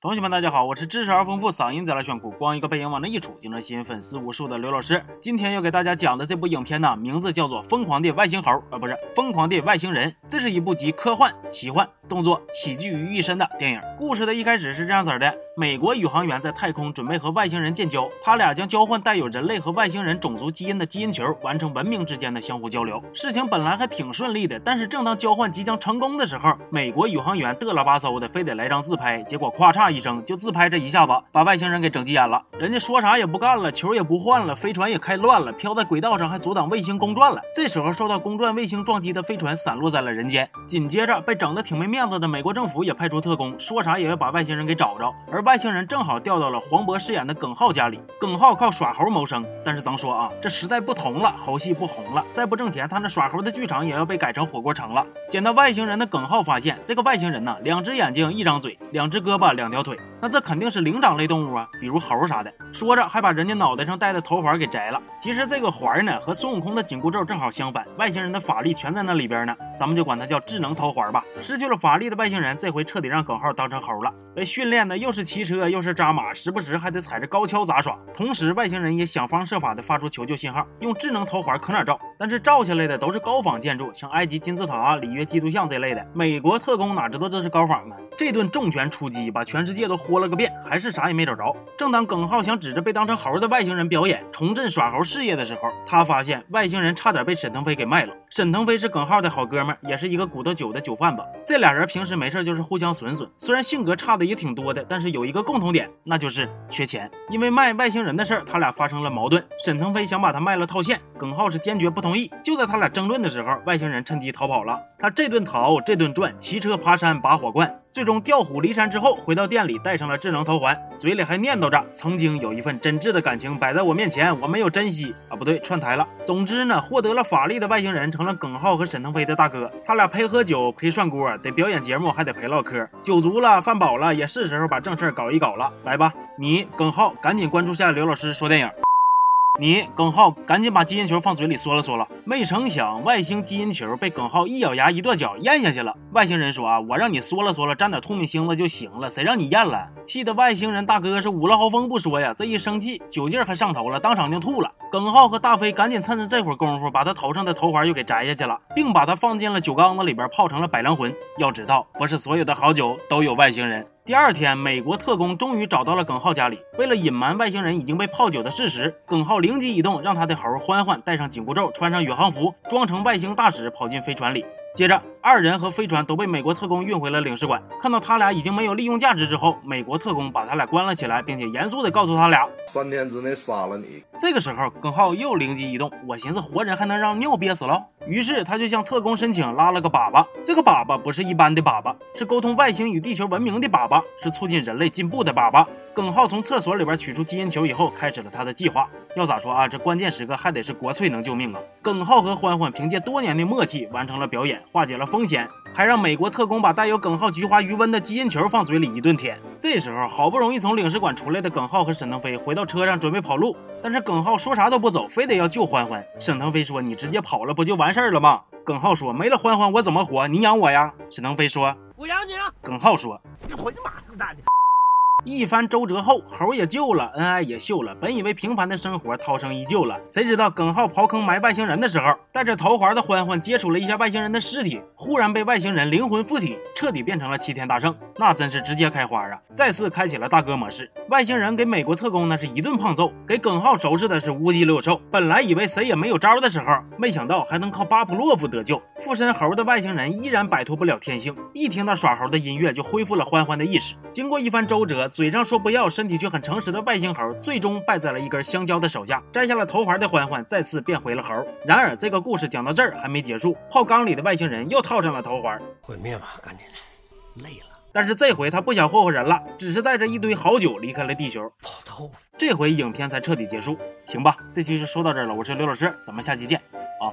同学们，大家好，我是知识而丰富、嗓音贼拉炫酷、光一个背影往那一杵就能吸引粉丝无数的刘老师。今天要给大家讲的这部影片呢，名字叫做《疯狂的外星猴》，啊，不是《疯狂的外星人》。这是一部集科幻、奇幻、动作、喜剧于一身的电影。故事的一开始是这样子的：美国宇航员在太空准备和外星人建交，他俩将交换带有人类和外星人种族基因的基因球，完成文明之间的相互交流。事情本来还挺顺利的，但是正当交换即将成功的时候，美国宇航员嘚了吧嗖的，非得来张自拍，结果咔嚓。一声就自拍这一下子，把外星人给整急眼了。人家说啥也不干了，球也不换了，飞船也开乱了，飘在轨道上还阻挡卫星公转了。这时候受到公转卫星撞击的飞船散落在了人间。紧接着被整的挺没面子的美国政府也派出特工，说啥也要把外星人给找着。而外星人正好掉到了黄渤饰演的耿浩家里。耿浩靠耍猴谋生，但是咱说啊，这时代不同了，猴戏不红了，再不挣钱，他那耍猴的剧场也要被改成火锅城了。捡到外星人的耿浩发现，这个外星人呢，两只眼睛，一张嘴，两只胳膊，两。条腿，那这肯定是灵长类动物啊，比如猴啥的。说着还把人家脑袋上戴的头环给摘了。其实这个环呢，和孙悟空的紧箍咒正好相反，外星人的法力全在那里边呢，咱们就管它叫智能头环吧。失去了法力的外星人，这回彻底让耿浩当成猴了，被训练的又是骑车又是扎马，时不时还得踩着高跷杂耍。同时，外星人也想方设法的发出求救信号，用智能头环可哪照，但是照下来的都是高仿建筑，像埃及金字塔、里约基督像这类的。美国特工哪知道这是高仿啊？这顿重拳出击，把全世界都豁了个遍，还是啥也没找着。正当耿浩想指着被当成猴的外星人表演，重振耍猴事业的时候，他发现外星人差点被沈腾飞给卖了。沈腾飞是耿浩的好哥们，也是一个骨头酒的酒贩子。这俩人平时没事就是互相损损，虽然性格差的也挺多的，但是有一个共同点，那就是缺钱。因为卖外星人的事儿，他俩发生了矛盾。沈腾飞想把他卖了套现，耿浩是坚决不同同意。就在他俩争论的时候，外星人趁机逃跑了。他这顿逃，这顿赚，骑车爬山拔火罐。最终调虎离山之后，回到店里戴上了智能头环，嘴里还念叨着：“曾经有一份真挚的感情摆在我面前，我没有珍惜啊，不对，串台了。”总之呢，获得了法力的外星人成了耿浩和沈腾飞的大哥，他俩陪喝酒，陪涮锅，得表演节目，还得陪唠嗑。酒足了，饭饱了，也是时候把正事搞一搞了。来吧，你耿浩，赶紧关注下刘老师说电影。你耿浩赶紧把基因球放嘴里嗦了嗦了，没成想外星基因球被耿浩一咬牙一跺脚咽下去了。外星人说啊，我让你嗦了嗦了，沾点吐米星子就行了，谁让你咽了？气得外星人大哥是五了豪风不说呀，这一生气酒劲儿还上头了，当场就吐了。耿浩和大飞赶紧趁着这会儿功夫，把他头上的头环又给摘下去了，并把他放进了酒缸子里边泡成了百良魂。要知道，不是所有的好酒都有外星人。第二天，美国特工终于找到了耿浩家里。为了隐瞒外星人已经被泡酒的事实，耿浩灵机一动，让他的猴欢欢戴上紧箍咒，穿上宇航服，装成外星大使，跑进飞船里。接着，二人和飞船都被美国特工运回了领事馆。看到他俩已经没有利用价值之后，美国特工把他俩关了起来，并且严肃地告诉他俩：三天之内杀了你。这个时候，耿浩又灵机一动，我寻思活人还能让尿憋死喽，于是他就向特工申请拉了个粑粑。这个粑粑不是一般的粑粑，是沟通外星与地球文明的粑粑，是促进人类进步的粑粑。耿浩从厕所里边取出基因球以后，开始了他的计划。要咋说啊？这关键时刻还得是国粹能救命啊！耿浩和欢欢凭借多年的默契完成了表演，化解了风险，还让美国特工把带有耿浩菊花余温的基因球放嘴里一顿舔。这时候，好不容易从领事馆出来的耿浩和沈腾飞回到车上准备跑路，但是耿浩说啥都不走，非得要救欢欢。沈腾飞说：“你直接跑了不就完事儿了吗？”耿浩说：“没了欢欢我怎么活？你养我呀？”沈腾飞说：“我养你。”耿浩说：“你回你妈蛋的！”一番周折后，猴也救了，恩爱也秀了。本以为平凡的生活涛声依旧了，谁知道耿浩刨坑埋外星人的时候，带着头环的欢欢接触了一下外星人的尸体，忽然被外星人灵魂附体，彻底变成了齐天大圣，那真是直接开花啊！再次开启了大哥模式。外星人给美国特工那是一顿胖揍，给耿浩收拾的是乌鸡六兽。本来以为谁也没有招的时候，没想到还能靠巴甫洛夫得救。附身猴的外星人依然摆脱不了天性，一听到耍猴的音乐就恢复了欢欢的意识。经过一番周折。嘴上说不要，身体却很诚实的外星猴，最终败在了一根香蕉的手下。摘下了头环的欢欢，再次变回了猴。然而，这个故事讲到这儿还没结束，泡缸里的外星人又套上了头环，毁灭吧，赶紧的，累了。但是这回他不想霍霍人了，只是带着一堆好酒离开了地球。跑透，这回影片才彻底结束。行吧，这期就说到这儿了，我是刘老师，咱们下期见啊。